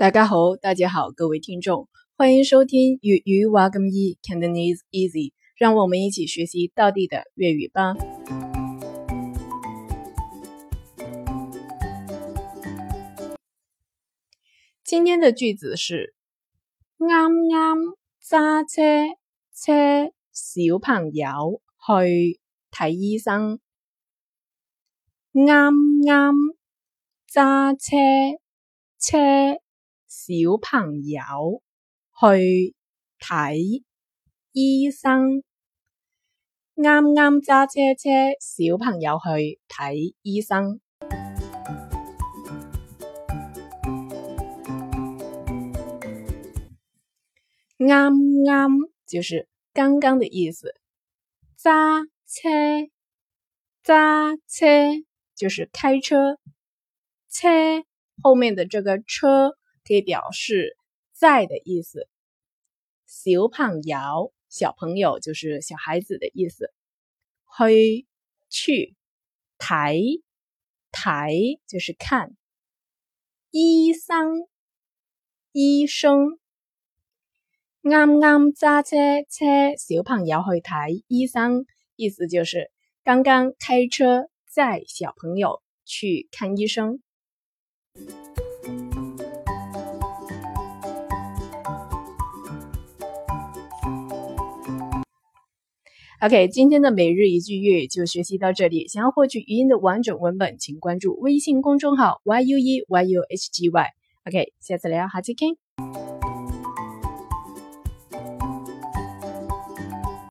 大家好，大家好，各位听众，欢迎收听粤语瓦更易，Cantonese Easy，让我们一起学习地底的粤语吧。今天的句子是：啱啱揸车车小朋友去睇医生，啱啱揸车车。小朋友去睇医生，啱啱揸车车。小朋友去睇医生，啱啱就是刚刚的意思。揸车，揸车就是开车，车后面的这个车。可以表示在的意思。小朋友，小朋友就是小孩子的意思。去，去，睇，睇就是看。医生，医生，啱啱揸车车小朋友去睇医生，意思就是刚刚开车载小朋友去看医生。OK，今天的每日一句粤语就学习到这里。想要获取语音的完整文本，请关注微信公众号 “YUE YU HGY”。OK，下次聊，好，再见。